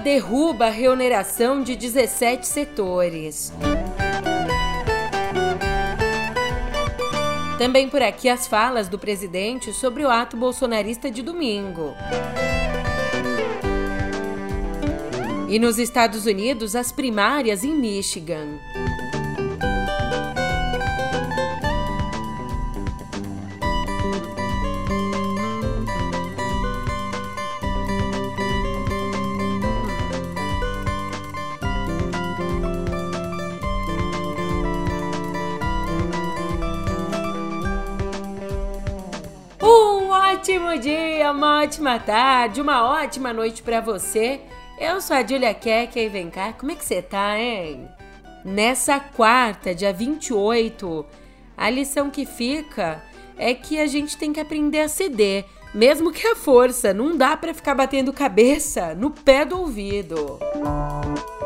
derruba a reoneração de 17 setores. Também por aqui as falas do presidente sobre o ato bolsonarista de domingo. E nos Estados Unidos, as primárias em Michigan. Ótimo dia, uma ótima tarde, uma ótima noite para você. Eu sou a Julia Keck e vem cá, como é que você tá, hein? Nessa quarta, dia 28, a lição que fica é que a gente tem que aprender a ceder, mesmo que a força, não dá para ficar batendo cabeça no pé do ouvido. Música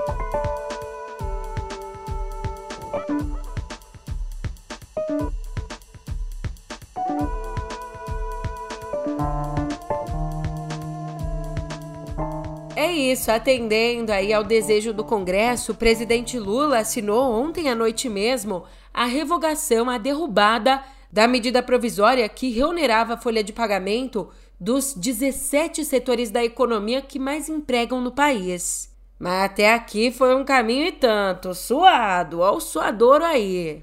isso, atendendo aí ao desejo do Congresso, o presidente Lula assinou ontem à noite mesmo a revogação, a derrubada da medida provisória que reonerava a folha de pagamento dos 17 setores da economia que mais empregam no país. Mas até aqui foi um caminho e tanto, suado, ó o suadouro aí.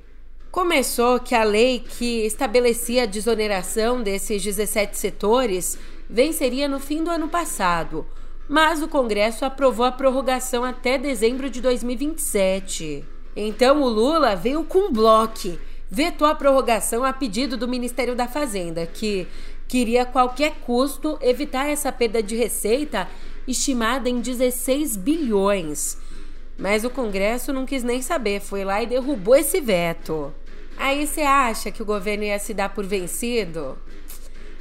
Começou que a lei que estabelecia a desoneração desses 17 setores venceria no fim do ano passado mas o Congresso aprovou a prorrogação até dezembro de 2027. Então o Lula veio com bloco, vetou a prorrogação a pedido do Ministério da Fazenda, que queria a qualquer custo evitar essa perda de receita estimada em 16 bilhões. Mas o Congresso não quis nem saber, foi lá e derrubou esse veto. Aí você acha que o governo ia se dar por vencido?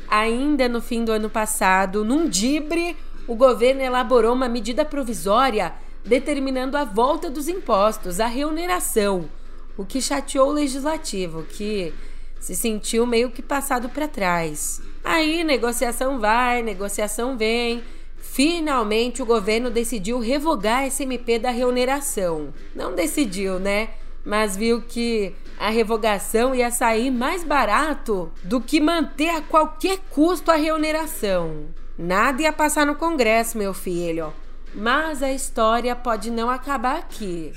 Ainda no fim do ano passado, num dibre, o governo elaborou uma medida provisória determinando a volta dos impostos, a reoneração, o que chateou o legislativo, que se sentiu meio que passado para trás. Aí, negociação vai, negociação vem. Finalmente, o governo decidiu revogar esse MP da reoneração. Não decidiu, né? Mas viu que a revogação ia sair mais barato do que manter a qualquer custo a reoneração. Nada ia passar no Congresso, meu filho. Mas a história pode não acabar aqui.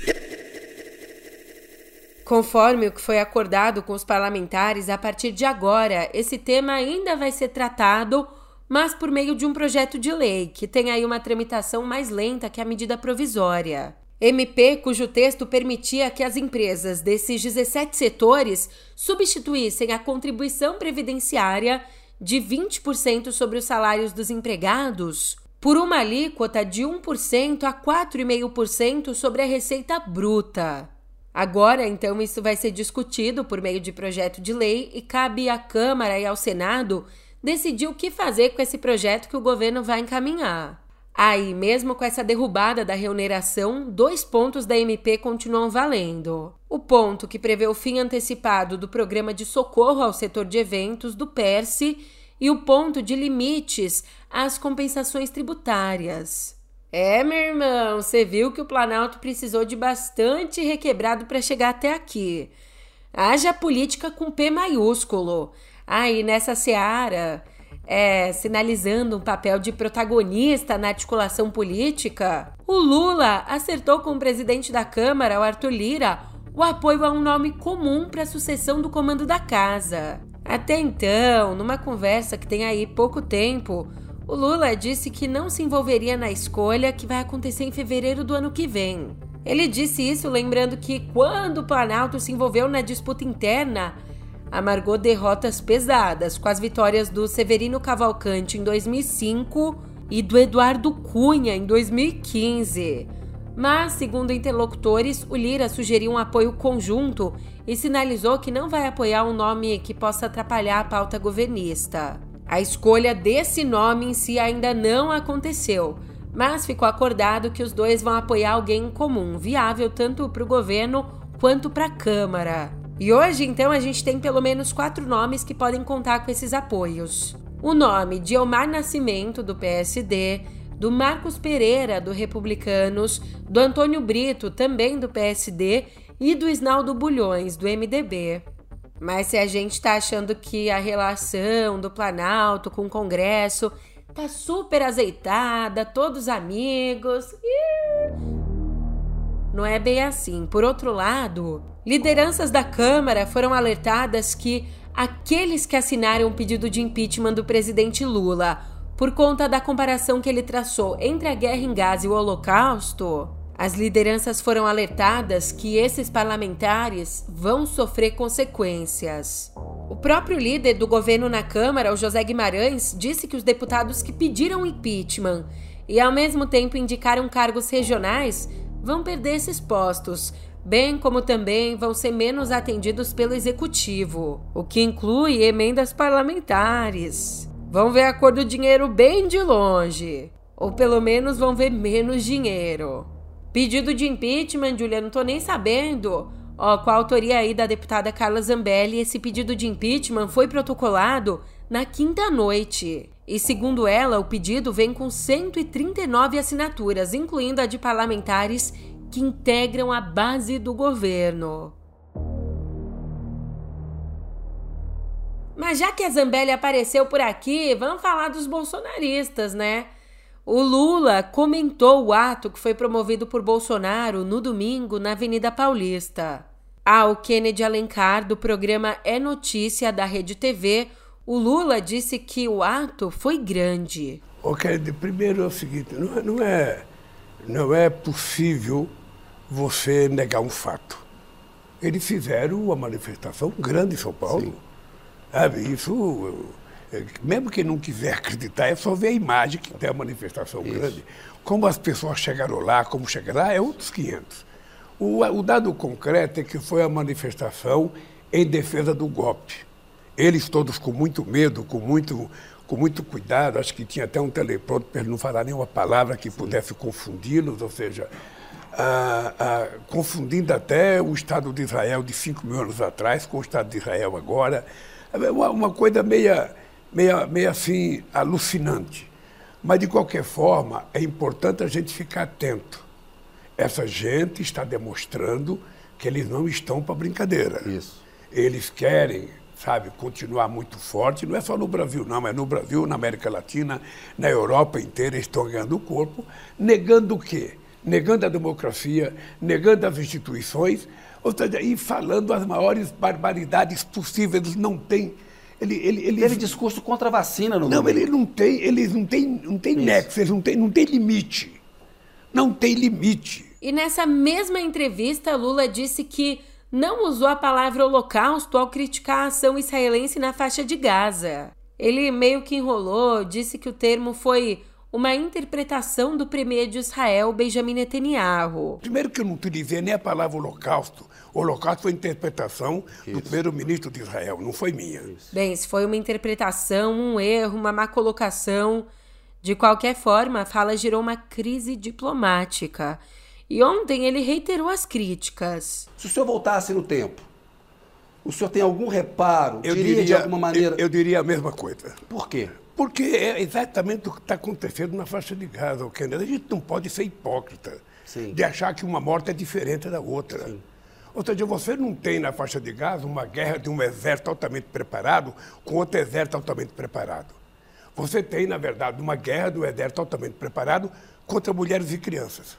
Conforme o que foi acordado com os parlamentares, a partir de agora, esse tema ainda vai ser tratado, mas por meio de um projeto de lei, que tem aí uma tramitação mais lenta que a medida provisória. MP cujo texto permitia que as empresas desses 17 setores substituíssem a contribuição previdenciária de 20% sobre os salários dos empregados por uma alíquota de 1% a 4,5% sobre a receita bruta. Agora, então, isso vai ser discutido por meio de projeto de lei e cabe à Câmara e ao Senado decidir o que fazer com esse projeto que o governo vai encaminhar. Aí, mesmo com essa derrubada da remuneração, dois pontos da MP continuam valendo. O ponto que prevê o fim antecipado do programa de socorro ao setor de eventos do PERSE e o ponto de limites às compensações tributárias. É, meu irmão, você viu que o Planalto precisou de bastante requebrado para chegar até aqui. Haja política com P maiúsculo. Aí nessa seara é, sinalizando um papel de protagonista na articulação política, o Lula acertou com o presidente da Câmara, o Arthur Lira, o apoio a um nome comum para a sucessão do comando da casa. Até então, numa conversa que tem aí pouco tempo, o Lula disse que não se envolveria na escolha que vai acontecer em fevereiro do ano que vem. Ele disse isso lembrando que quando o Planalto se envolveu na disputa interna, amargou derrotas pesadas com as vitórias do Severino Cavalcante em 2005 e do Eduardo Cunha em 2015. Mas, segundo interlocutores, o Lira sugeriu um apoio conjunto e sinalizou que não vai apoiar um nome que possa atrapalhar a pauta governista. A escolha desse nome em si ainda não aconteceu, mas ficou acordado que os dois vão apoiar alguém em comum, viável tanto para o governo quanto para a Câmara. E hoje, então, a gente tem pelo menos quatro nomes que podem contar com esses apoios. O nome de Omar Nascimento, do PSD, do Marcos Pereira, do Republicanos, do Antônio Brito, também do PSD, e do Isnaldo Bulhões, do MDB. Mas se a gente tá achando que a relação do Planalto com o Congresso tá super azeitada, todos amigos. Não é bem assim. Por outro lado, lideranças da Câmara foram alertadas que aqueles que assinaram o pedido de impeachment do presidente Lula por conta da comparação que ele traçou entre a guerra em Gaza e o Holocausto, as lideranças foram alertadas que esses parlamentares vão sofrer consequências. O próprio líder do governo na Câmara, o José Guimarães, disse que os deputados que pediram impeachment e ao mesmo tempo indicaram cargos regionais vão perder esses postos, bem como também vão ser menos atendidos pelo executivo, o que inclui emendas parlamentares. Vão ver a cor do dinheiro bem de longe, ou pelo menos vão ver menos dinheiro. Pedido de impeachment, Julia, não tô nem sabendo. Ó, com a autoria aí da deputada Carla Zambelli, esse pedido de impeachment foi protocolado na quinta noite. E segundo ela, o pedido vem com 139 assinaturas, incluindo a de parlamentares que integram a base do governo. Mas já que a Zambelli apareceu por aqui, vamos falar dos bolsonaristas, né? O Lula comentou o ato que foi promovido por Bolsonaro no domingo na Avenida Paulista. Ao Kennedy Alencar, do programa É Notícia da Rede TV, o Lula disse que o ato foi grande. Ô Kennedy, primeiro é o seguinte, não é, não é, não é possível você negar um fato. Eles fizeram uma manifestação grande em São Paulo. Sim. Sabe, isso é, mesmo quem não quiser acreditar, é só ver a imagem que tem a manifestação Isso. grande. Como as pessoas chegaram lá, como chegaram lá, é outros 500. O, o dado concreto é que foi a manifestação em defesa do golpe. Eles todos com muito medo, com muito, com muito cuidado, acho que tinha até um telepronto para ele não falar nenhuma palavra que pudesse confundi-los, ou seja, ah, ah, confundindo até o Estado de Israel de 5 mil anos atrás com o Estado de Israel agora. É uma, uma coisa meia meio, meio assim alucinante. Mas, de qualquer forma, é importante a gente ficar atento. Essa gente está demonstrando que eles não estão para brincadeira. Isso. Eles querem, sabe, continuar muito forte. Não é só no Brasil, não. É no Brasil, na América Latina, na Europa inteira, estão ganhando o corpo. Negando o quê? Negando a democracia, negando as instituições, ou seja, e falando as maiores barbaridades possíveis. Eles não têm ele, ele, ele teve discurso contra a vacina no Não, ele não tem, eles não tem, não tem nexo, eles não tem, não tem limite. Não tem limite. E nessa mesma entrevista, Lula disse que não usou a palavra holocausto ao criticar a ação israelense na faixa de Gaza. Ele meio que enrolou, disse que o termo foi uma interpretação do premier de Israel, Benjamin Netanyahu. Primeiro que eu não utilizei nem a palavra holocausto. O holocausto foi interpretação Isso. do primeiro-ministro de Israel, não foi minha. Isso. Bem, se foi uma interpretação, um erro, uma má colocação, de qualquer forma, a fala gerou uma crise diplomática. E ontem ele reiterou as críticas. Se o senhor voltasse no tempo, o senhor tem algum reparo? Eu diria, de alguma maneira. Eu, eu diria a mesma coisa. Por quê? Porque é exatamente o que está acontecendo na faixa de Gaza, Kennedy. A gente não pode ser hipócrita Sim. de achar que uma morte é diferente da outra. Sim. Ou seja, você não tem na faixa de Gaza uma guerra de um exército altamente preparado com outro exército altamente preparado. Você tem, na verdade, uma guerra do exército altamente preparado contra mulheres e crianças.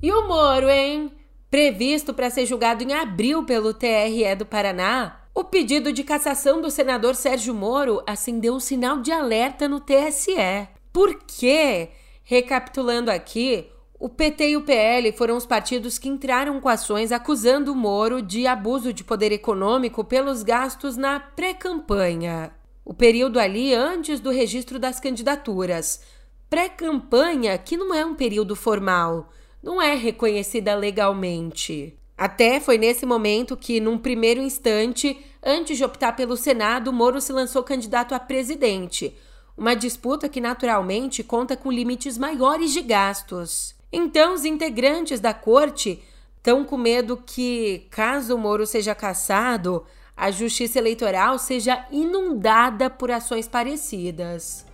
E o Moro, hein? Previsto para ser julgado em abril pelo TRE do Paraná, o pedido de cassação do senador Sérgio Moro acendeu um sinal de alerta no TSE. Por quê? Recapitulando aqui, o PT e o PL foram os partidos que entraram com ações acusando o Moro de abuso de poder econômico pelos gastos na pré-campanha. O período ali antes do registro das candidaturas. Pré-campanha, que não é um período formal, não é reconhecida legalmente. Até foi nesse momento que, num primeiro instante, antes de optar pelo Senado, Moro se lançou candidato a presidente uma disputa que naturalmente conta com limites maiores de gastos. Então, os integrantes da corte estão com medo que, caso Moro seja cassado, a justiça eleitoral seja inundada por ações parecidas.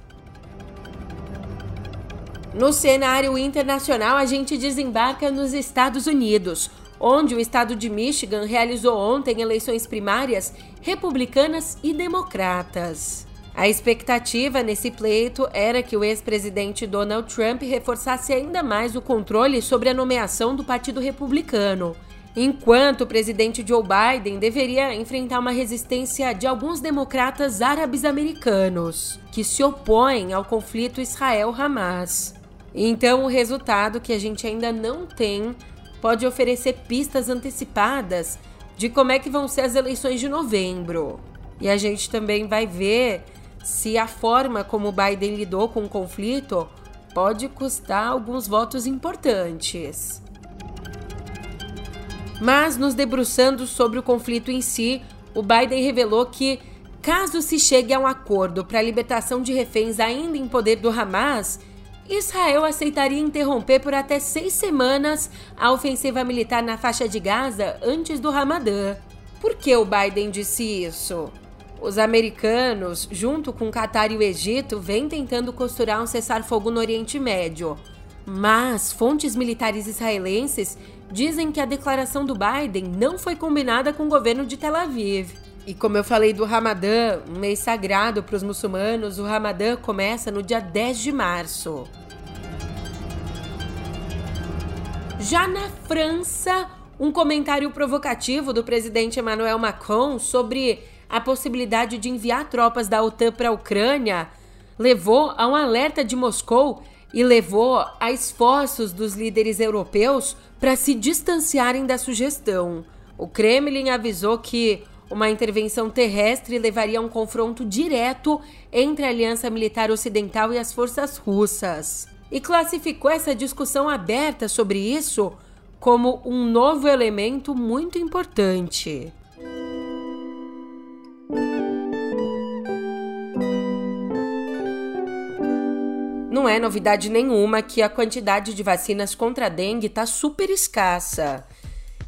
No cenário internacional, a gente desembarca nos Estados Unidos, onde o estado de Michigan realizou ontem eleições primárias republicanas e democratas. A expectativa nesse pleito era que o ex-presidente Donald Trump reforçasse ainda mais o controle sobre a nomeação do Partido Republicano enquanto o presidente Joe Biden deveria enfrentar uma resistência de alguns democratas árabes americanos que se opõem ao conflito Israel-Hamas. Então, o resultado que a gente ainda não tem pode oferecer pistas antecipadas de como é que vão ser as eleições de novembro. E a gente também vai ver se a forma como Biden lidou com o conflito pode custar alguns votos importantes. Mas, nos debruçando sobre o conflito em si, o Biden revelou que, caso se chegue a um acordo para a libertação de reféns ainda em poder do Hamas, Israel aceitaria interromper por até seis semanas a ofensiva militar na faixa de Gaza antes do Ramadã. Por que o Biden disse isso? Os americanos, junto com Catar e o Egito, vêm tentando costurar um cessar-fogo no Oriente Médio. Mas fontes militares israelenses dizem que a declaração do Biden não foi combinada com o governo de Tel Aviv. E como eu falei do Ramadã, um mês sagrado para os muçulmanos, o Ramadã começa no dia 10 de março. Já na França, um comentário provocativo do presidente Emmanuel Macron sobre a possibilidade de enviar tropas da OTAN para a Ucrânia levou a um alerta de Moscou e levou a esforços dos líderes europeus para se distanciarem da sugestão. O Kremlin avisou que uma intervenção terrestre levaria a um confronto direto entre a Aliança Militar Ocidental e as forças russas. E classificou essa discussão aberta sobre isso como um novo elemento muito importante. Não é novidade nenhuma que a quantidade de vacinas contra a dengue está super escassa.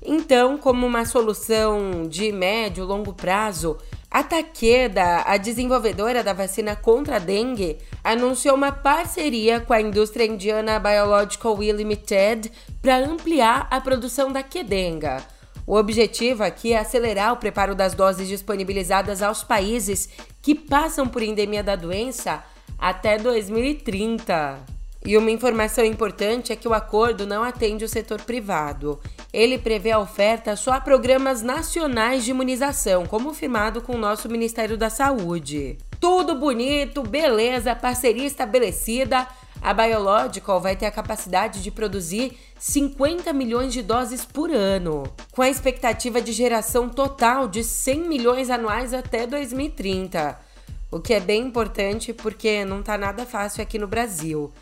Então, como uma solução de médio e longo prazo, a Takeda, a desenvolvedora da vacina contra a dengue, anunciou uma parceria com a indústria indiana Biological We Limited para ampliar a produção da Kedenga. O objetivo aqui é acelerar o preparo das doses disponibilizadas aos países que passam por endemia da doença até 2030. E uma informação importante é que o acordo não atende o setor privado. Ele prevê a oferta só a programas nacionais de imunização, como firmado com o nosso Ministério da Saúde. Tudo bonito, beleza, parceria estabelecida. A Biological vai ter a capacidade de produzir 50 milhões de doses por ano, com a expectativa de geração total de 100 milhões anuais até 2030 o que é bem importante porque não está nada fácil aqui no Brasil.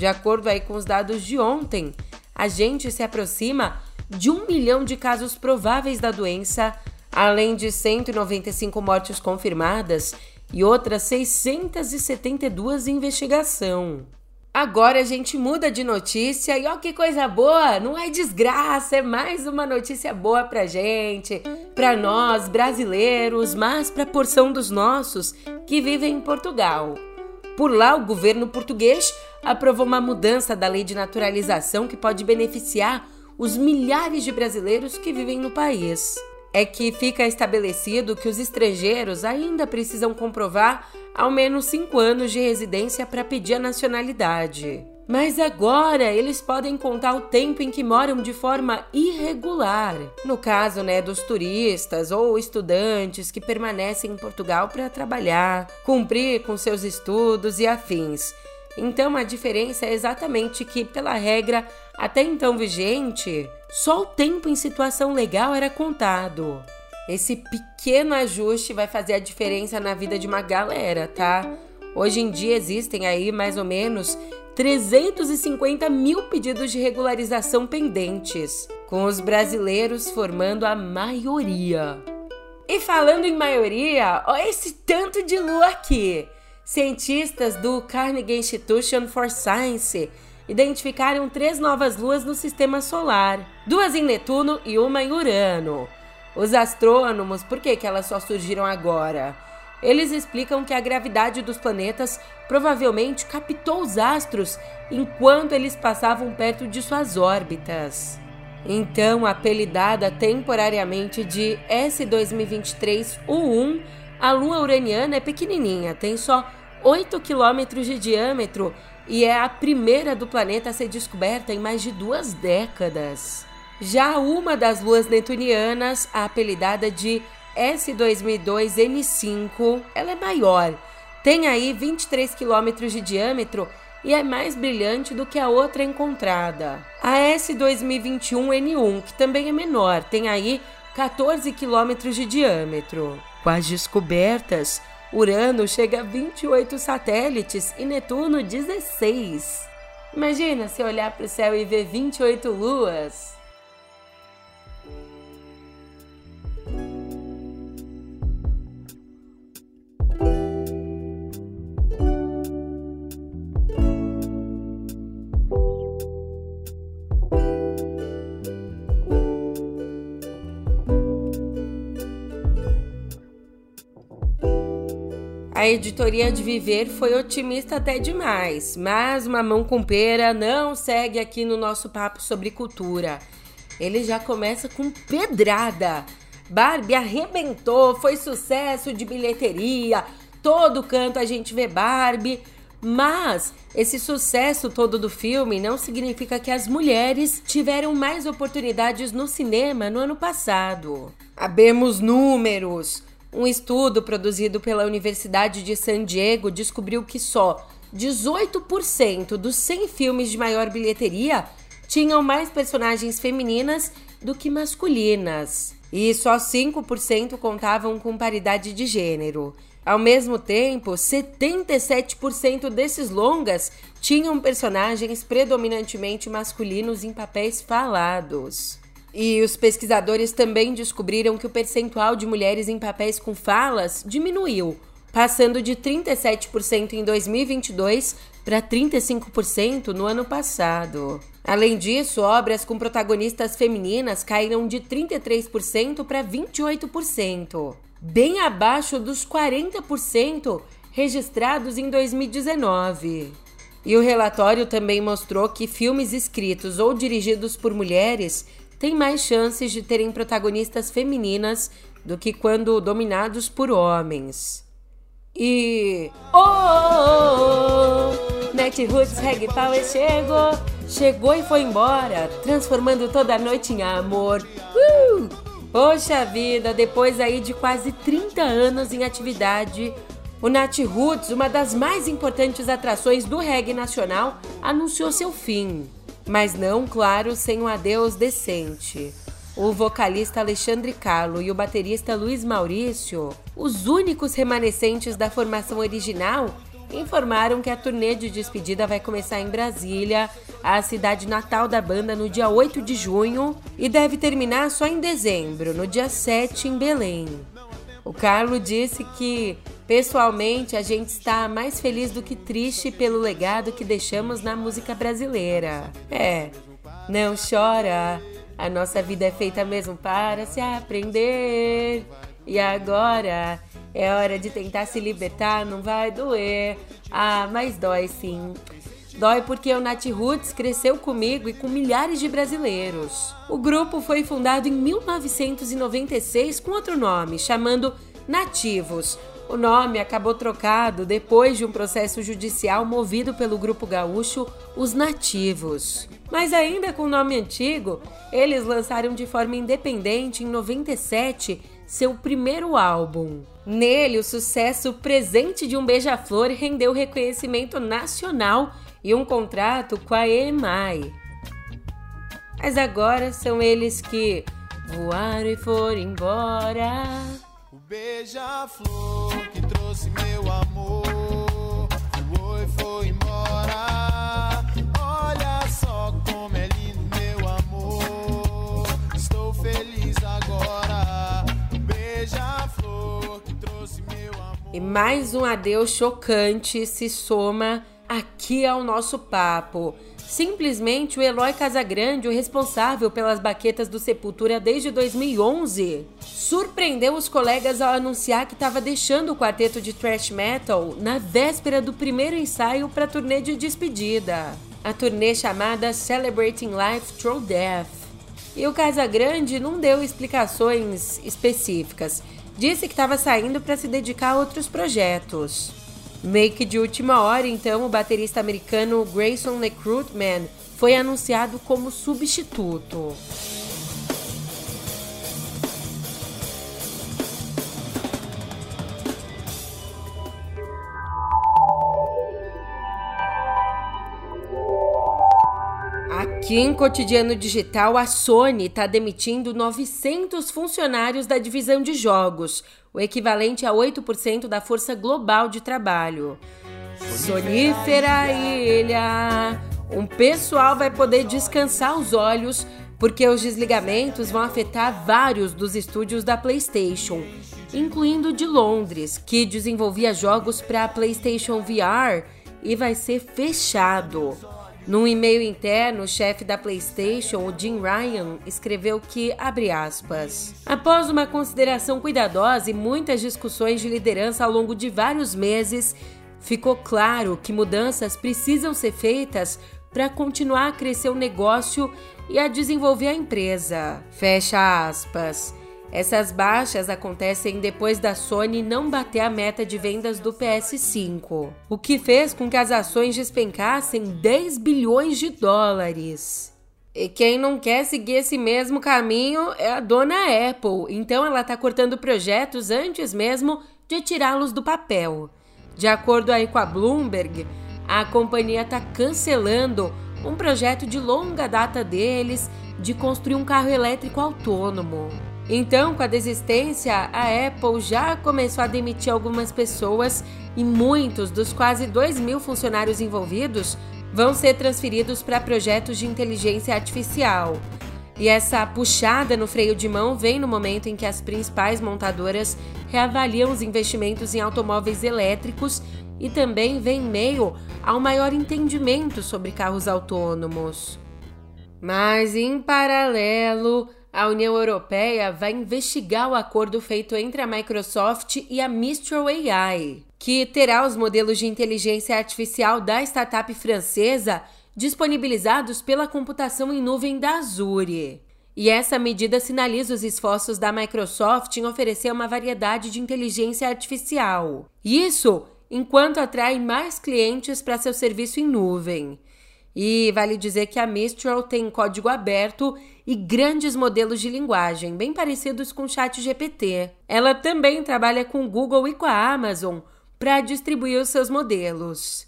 De acordo aí com os dados de ontem, a gente se aproxima de um milhão de casos prováveis da doença, além de 195 mortes confirmadas e outras 672 em investigação. Agora a gente muda de notícia e ó que coisa boa, não é desgraça, é mais uma notícia boa pra gente, pra nós brasileiros, mas pra porção dos nossos que vivem em Portugal. Por lá, o governo português aprovou uma mudança da lei de naturalização que pode beneficiar os milhares de brasileiros que vivem no país é que fica estabelecido que os estrangeiros ainda precisam comprovar ao menos cinco anos de residência para pedir a nacionalidade. Mas agora eles podem contar o tempo em que moram de forma irregular. No caso, né, dos turistas ou estudantes que permanecem em Portugal para trabalhar, cumprir com seus estudos e afins. Então a diferença é exatamente que, pela regra até então vigente, só o tempo em situação legal era contado. Esse pequeno ajuste vai fazer a diferença na vida de uma galera, tá? Hoje em dia existem aí mais ou menos 350 mil pedidos de regularização pendentes, com os brasileiros formando a maioria. E falando em maioria, ó esse tanto de lua aqui! Cientistas do Carnegie Institution for Science identificaram três novas luas no sistema solar, duas em Netuno e uma em Urano. Os astrônomos, por que, que elas só surgiram agora? Eles explicam que a gravidade dos planetas provavelmente captou os astros enquanto eles passavam perto de suas órbitas. Então, apelidada temporariamente de S2023-U1, a Lua uraniana é pequenininha, tem só 8 quilômetros de diâmetro e é a primeira do planeta a ser descoberta em mais de duas décadas. Já uma das luas netunianas, apelidada de S2002N5, ela é maior, tem aí 23 quilômetros de diâmetro e é mais brilhante do que a outra encontrada. A S2021N1, que também é menor, tem aí 14 quilômetros de diâmetro. Com as descobertas, Urano chega a 28 satélites e Netuno 16. Imagina se olhar para o céu e ver 28 luas. A editoria de Viver foi otimista até demais, mas Mamão com Pera não segue aqui no nosso papo sobre cultura. Ele já começa com pedrada. Barbie arrebentou, foi sucesso de bilheteria, todo canto a gente vê Barbie. Mas esse sucesso todo do filme não significa que as mulheres tiveram mais oportunidades no cinema no ano passado. Abemos números. Um estudo produzido pela Universidade de San Diego descobriu que só 18% dos 100 filmes de maior bilheteria tinham mais personagens femininas do que masculinas. E só 5% contavam com paridade de gênero. Ao mesmo tempo, 77% desses longas tinham personagens predominantemente masculinos em papéis falados. E os pesquisadores também descobriram que o percentual de mulheres em papéis com falas diminuiu, passando de 37% em 2022 para 35% no ano passado. Além disso, obras com protagonistas femininas caíram de 33% para 28%, bem abaixo dos 40% registrados em 2019. E o relatório também mostrou que filmes escritos ou dirigidos por mulheres têm mais chances de terem protagonistas femininas do que quando dominados por homens. E. Oh! oh, oh, Net Roots Reg Power chegou! Chegou e foi embora, transformando toda a noite em amor. Uh! Poxa vida, depois aí de quase 30 anos em atividade, o Nat Roots, uma das mais importantes atrações do reggae nacional, anunciou seu fim mas não, claro, sem um adeus decente. O vocalista Alexandre Carlo e o baterista Luiz Maurício, os únicos remanescentes da formação original, informaram que a turnê de despedida vai começar em Brasília, a cidade natal da banda, no dia 8 de junho e deve terminar só em dezembro, no dia 7 em Belém. O Carlo disse que Pessoalmente, a gente está mais feliz do que triste pelo legado que deixamos na música brasileira. É, não chora, a nossa vida é feita mesmo para se aprender. E agora é hora de tentar se libertar, não vai doer. Ah, mas dói sim. Dói porque o Nat Roots cresceu comigo e com milhares de brasileiros. O grupo foi fundado em 1996 com outro nome, chamando Nativos, o nome acabou trocado depois de um processo judicial movido pelo grupo gaúcho Os Nativos. Mas ainda com o nome antigo, eles lançaram de forma independente em 97 seu primeiro álbum. Nele, o sucesso Presente de um Beija-Flor rendeu reconhecimento nacional e um contrato com a EMI. Mas agora são eles que voaram e foram embora. Beija-flor que trouxe meu amor, foi, foi embora. Olha só como é lindo meu amor. Estou feliz agora. Beija-flor que trouxe meu amor. E mais um adeus chocante se soma aqui ao nosso papo. Simplesmente o Eloy Casagrande, o responsável pelas baquetas do Sepultura desde 2011, surpreendeu os colegas ao anunciar que estava deixando o quarteto de thrash metal na véspera do primeiro ensaio para a turnê de despedida, a turnê chamada Celebrating Life Through Death. E o Casagrande não deu explicações específicas, disse que estava saindo para se dedicar a outros projetos. Meio que de última hora, então, o baterista americano Grayson Recruitman foi anunciado como substituto. Aqui em Cotidiano Digital, a Sony está demitindo 900 funcionários da divisão de jogos, o equivalente a 8% da força global de trabalho. Sonífera ilha! Um pessoal vai poder descansar os olhos porque os desligamentos vão afetar vários dos estúdios da PlayStation, incluindo de Londres, que desenvolvia jogos para PlayStation VR e vai ser fechado. Num e-mail interno, o chefe da PlayStation, o Jim Ryan, escreveu que, abre aspas, após uma consideração cuidadosa e muitas discussões de liderança ao longo de vários meses, ficou claro que mudanças precisam ser feitas para continuar a crescer o negócio e a desenvolver a empresa. Fecha aspas. Essas baixas acontecem depois da Sony não bater a meta de vendas do PS5, o que fez com que as ações despencassem 10 bilhões de dólares. E quem não quer seguir esse mesmo caminho é a dona Apple, então ela está cortando projetos antes mesmo de tirá-los do papel. De acordo aí com a Bloomberg, a companhia está cancelando um projeto de longa data deles de construir um carro elétrico autônomo. Então, com a desistência, a Apple já começou a demitir algumas pessoas e muitos dos quase 2 mil funcionários envolvidos vão ser transferidos para projetos de inteligência artificial. E essa puxada no freio de mão vem no momento em que as principais montadoras reavaliam os investimentos em automóveis elétricos e também vem meio ao maior entendimento sobre carros autônomos. Mas, em paralelo, a União Europeia vai investigar o acordo feito entre a Microsoft e a Mistral AI, que terá os modelos de inteligência artificial da startup francesa disponibilizados pela computação em nuvem da Azure. E essa medida sinaliza os esforços da Microsoft em oferecer uma variedade de inteligência artificial. Isso enquanto atrai mais clientes para seu serviço em nuvem. E vale dizer que a Mistral tem código aberto e grandes modelos de linguagem, bem parecidos com o Chat GPT. Ela também trabalha com o Google e com a Amazon para distribuir os seus modelos.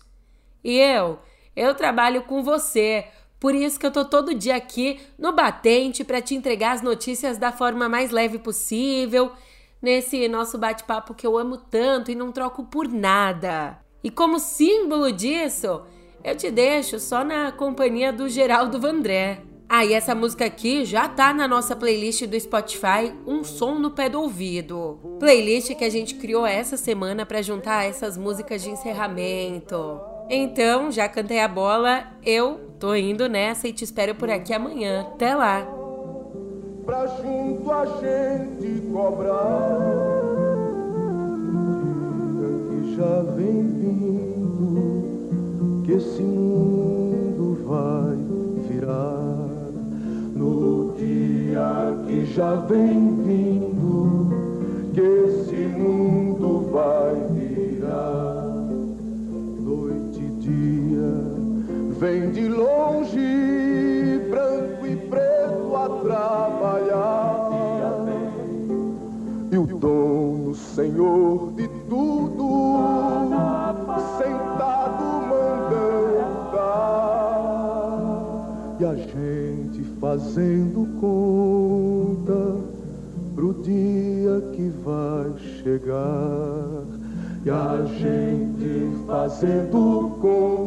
E eu, eu trabalho com você, por isso que eu tô todo dia aqui no batente para te entregar as notícias da forma mais leve possível, nesse nosso bate-papo que eu amo tanto e não troco por nada. E como símbolo disso, eu te deixo só na companhia do Geraldo Vandré. Ah, e essa música aqui já tá na nossa playlist do Spotify, Um Som no Pé do Ouvido. Playlist que a gente criou essa semana para juntar essas músicas de encerramento. Então, já cantei a bola, eu tô indo nessa e te espero por aqui amanhã. Até lá! Pra junto a gente cobrar que já vem vindo que esse mundo vai virar no dia que já vem vindo, que esse mundo vai virar. Noite e dia vem de longe, branco e preto a trabalhar. E o dono, Senhor de tudo, e a gente fazendo conta pro dia que vai chegar. E a gente fazendo conta